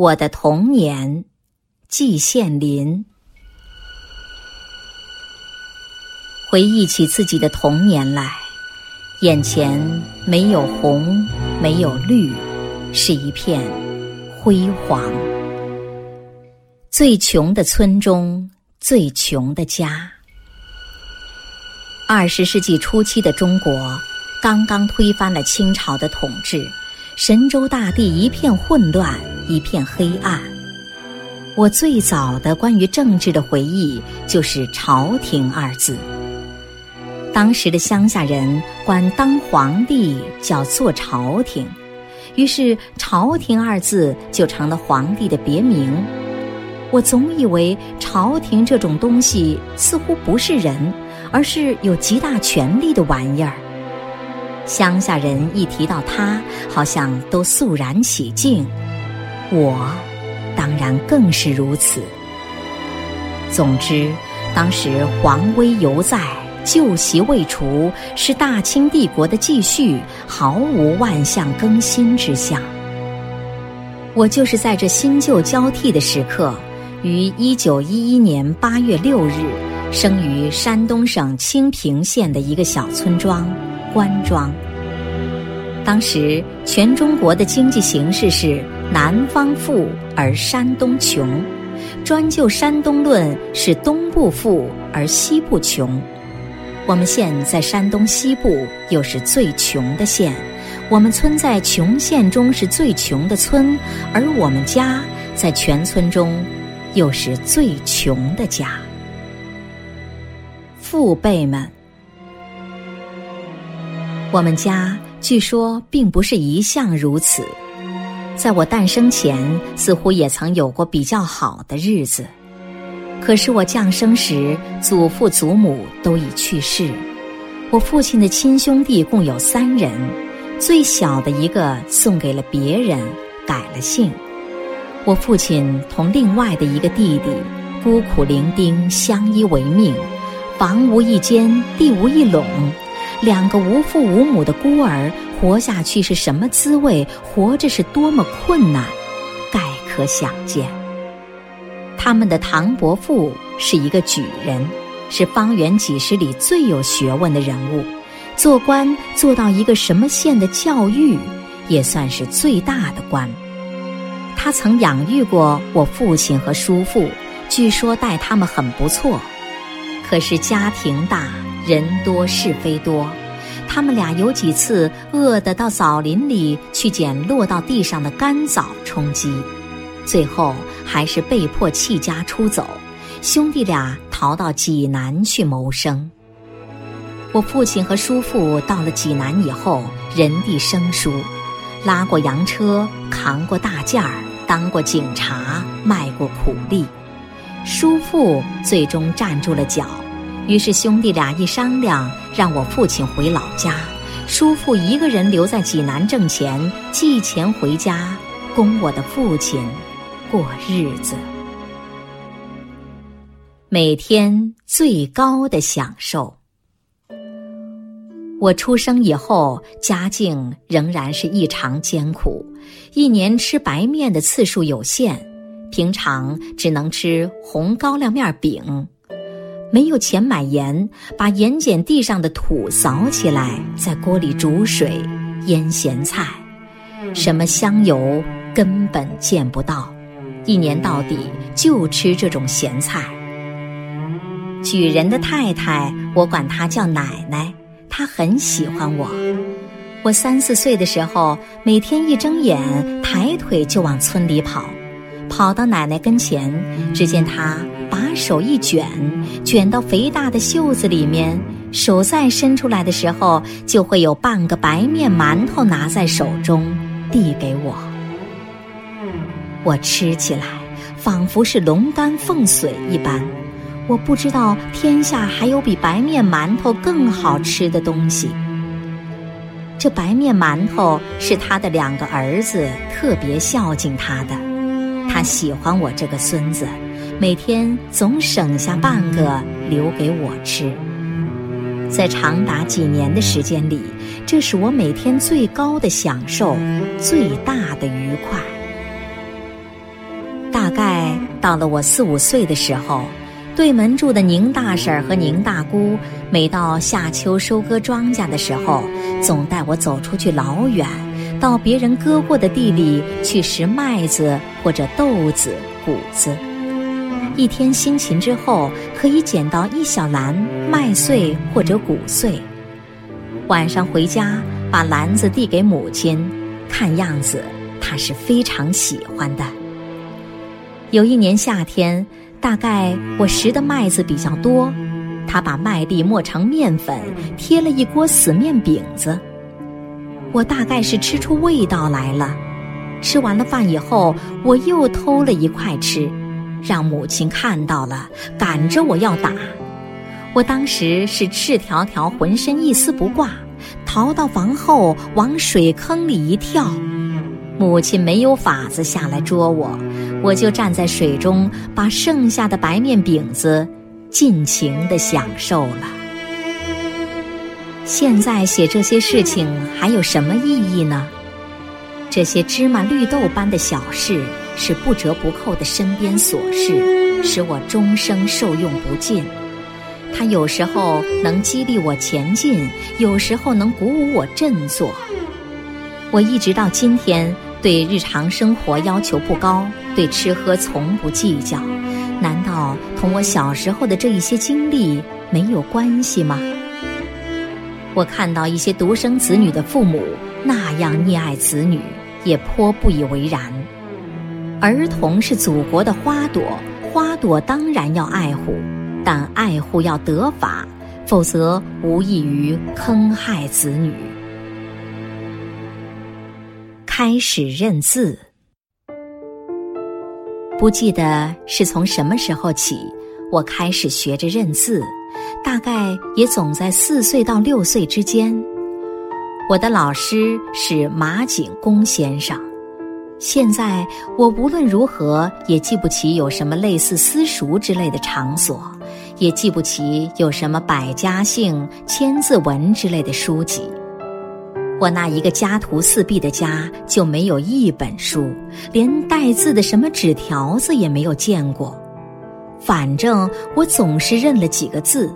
我的童年，季羡林。回忆起自己的童年来，眼前没有红，没有绿，是一片辉煌。最穷的村中，最穷的家。二十世纪初期的中国，刚刚推翻了清朝的统治，神州大地一片混乱，一片黑暗。我最早的关于政治的回忆，就是“朝廷”二字。当时的乡下人管当皇帝叫做朝廷，于是“朝廷”二字就成了皇帝的别名。我总以为朝廷这种东西似乎不是人，而是有极大权力的玩意儿。乡下人一提到他，好像都肃然起敬，我当然更是如此。总之，当时皇威犹在。旧习未除，是大清帝国的继续，毫无万象更新之象。我就是在这新旧交替的时刻，于一九一一年八月六日，生于山东省清平县的一个小村庄关庄。当时全中国的经济形势是南方富而山东穷，专就山东论是东部富而西部穷。我们县在山东西部，又是最穷的县；我们村在穷县中是最穷的村，而我们家在全村中又是最穷的家。父辈们，我们家据说并不是一向如此，在我诞生前，似乎也曾有过比较好的日子。可是我降生时，祖父祖母都已去世。我父亲的亲兄弟共有三人，最小的一个送给了别人，改了姓。我父亲同另外的一个弟弟，孤苦伶仃，相依为命，房无一间，地无一垄，两个无父无母的孤儿，活下去是什么滋味？活着是多么困难，概可想见。他们的唐伯父是一个举人，是方圆几十里最有学问的人物，做官做到一个什么县的教育，也算是最大的官。他曾养育过我父亲和叔父，据说待他们很不错。可是家庭大，人多是非多，他们俩有几次饿得到枣林里去捡落到地上的干枣充饥。最后还是被迫弃家出走，兄弟俩逃到济南去谋生。我父亲和叔父到了济南以后，人地生疏，拉过洋车，扛过大件儿，当过警察，卖过苦力。叔父最终站住了脚，于是兄弟俩一商量，让我父亲回老家，叔父一个人留在济南挣钱，寄钱回家，供我的父亲。过日子，每天最高的享受。我出生以后，家境仍然是异常艰苦，一年吃白面的次数有限，平常只能吃红高粱面饼，没有钱买盐，把盐碱地上的土扫起来，在锅里煮水腌咸菜，什么香油根本见不到。一年到底就吃这种咸菜。举人的太太，我管她叫奶奶，她很喜欢我。我三四岁的时候，每天一睁眼，抬腿就往村里跑，跑到奶奶跟前，只见她把手一卷，卷到肥大的袖子里面，手再伸出来的时候，就会有半个白面馒头拿在手中，递给我。我吃起来仿佛是龙肝凤髓一般，我不知道天下还有比白面馒头更好吃的东西。这白面馒头是他的两个儿子特别孝敬他的，他喜欢我这个孙子，每天总省下半个留给我吃。在长达几年的时间里，这是我每天最高的享受，最大的愉快。大概到了我四五岁的时候，对门住的宁大婶和宁大姑，每到夏秋收割庄稼的时候，总带我走出去老远，到别人割过的地里去拾麦子或者豆子、谷子。一天辛勤之后，可以捡到一小篮麦穗或者谷穗。晚上回家，把篮子递给母亲，看样子她是非常喜欢的。有一年夏天，大概我拾的麦子比较多，他把麦粒磨成面粉，贴了一锅死面饼子。我大概是吃出味道来了，吃完了饭以后，我又偷了一块吃，让母亲看到了，赶着我要打。我当时是赤条条，浑身一丝不挂，逃到房后，往水坑里一跳。母亲没有法子下来捉我，我就站在水中，把剩下的白面饼子尽情的享受了。现在写这些事情还有什么意义呢？这些芝麻绿豆般的小事，是不折不扣的身边琐事，使我终生受用不尽。它有时候能激励我前进，有时候能鼓舞我振作。我一直到今天。对日常生活要求不高，对吃喝从不计较，难道同我小时候的这一些经历没有关系吗？我看到一些独生子女的父母那样溺爱子女，也颇不以为然。儿童是祖国的花朵，花朵当然要爱护，但爱护要得法，否则无异于坑害子女。开始认字，不记得是从什么时候起，我开始学着认字，大概也总在四岁到六岁之间。我的老师是马景公先生。现在我无论如何也记不起有什么类似私塾之类的场所，也记不起有什么百家姓、千字文之类的书籍。我那一个家徒四壁的家就没有一本书，连带字的什么纸条子也没有见过。反正我总是认了几个字，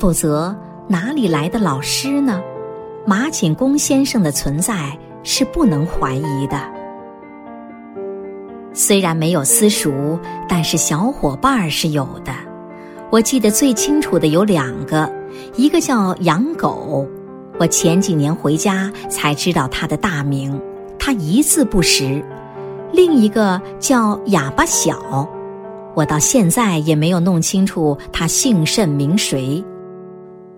否则哪里来的老师呢？马景公先生的存在是不能怀疑的。虽然没有私塾，但是小伙伴儿是有的。我记得最清楚的有两个，一个叫杨狗。我前几年回家才知道他的大名，他一字不识。另一个叫哑巴小，我到现在也没有弄清楚他姓甚名谁。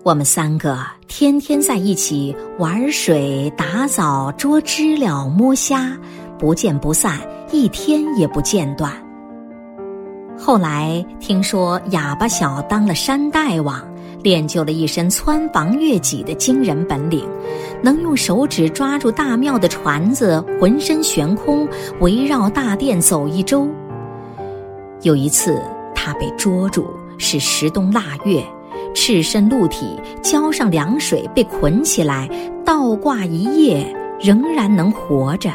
我们三个天天在一起玩水、打枣、捉知了、摸虾，不见不散，一天也不间断。后来听说哑巴小当了山大王。练就了一身穿房越脊的惊人本领，能用手指抓住大庙的船子，浑身悬空，围绕大殿走一周。有一次，他被捉住，是十冬腊月，赤身露体，浇上凉水，被捆起来，倒挂一夜，仍然能活着。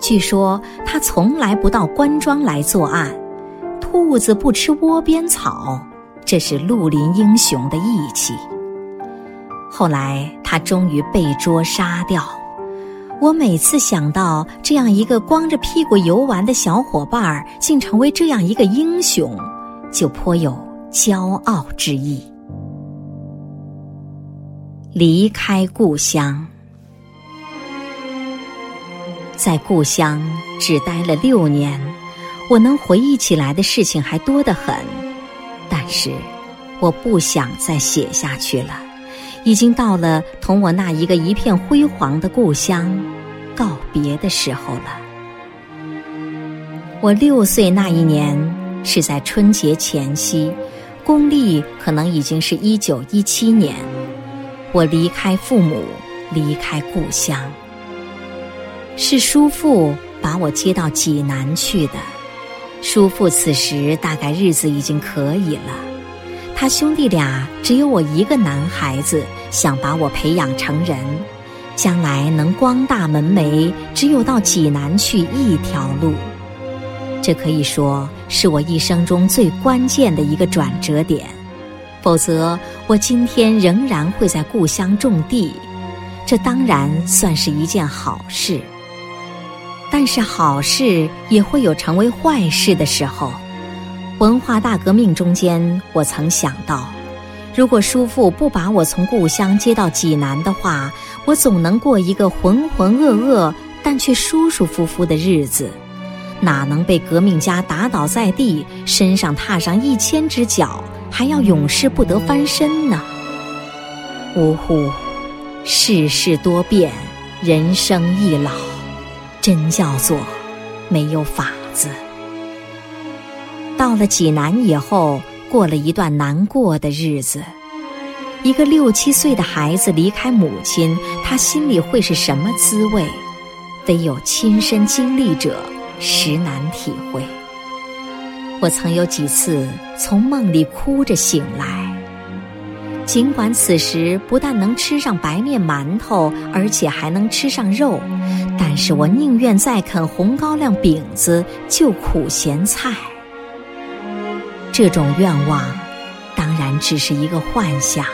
据说他从来不到官庄来作案，兔子不吃窝边草。这是绿林英雄的义气。后来他终于被捉杀掉。我每次想到这样一个光着屁股游玩的小伙伴儿，竟成为这样一个英雄，就颇有骄傲之意。离开故乡，在故乡只待了六年，我能回忆起来的事情还多得很。但是，我不想再写下去了。已经到了同我那一个一片辉煌的故乡告别的时候了。我六岁那一年是在春节前夕，公历可能已经是一九一七年。我离开父母，离开故乡，是叔父把我接到济南去的。叔父此时大概日子已经可以了，他兄弟俩只有我一个男孩子，想把我培养成人，将来能光大门楣，只有到济南去一条路。这可以说是我一生中最关键的一个转折点，否则我今天仍然会在故乡种地。这当然算是一件好事，但是好事也会有成为坏事的时候。文化大革命中间，我曾想到，如果叔父不把我从故乡接到济南的话，我总能过一个浑浑噩噩但却舒舒服服的日子，哪能被革命家打倒在地，身上踏上一千只脚，还要永世不得翻身呢？呜呼！世事多变，人生易老，真叫做没有法子。到了济南以后，过了一段难过的日子。一个六七岁的孩子离开母亲，他心里会是什么滋味？得有亲身经历者，实难体会。我曾有几次从梦里哭着醒来。尽管此时不但能吃上白面馒头，而且还能吃上肉，但是我宁愿再啃红高粱饼子，就苦咸菜。这种愿望，当然只是一个幻想，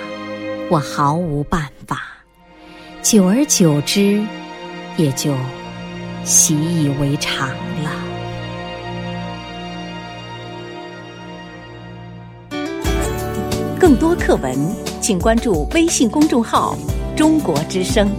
我毫无办法。久而久之，也就习以为常了。更多课文，请关注微信公众号“中国之声”。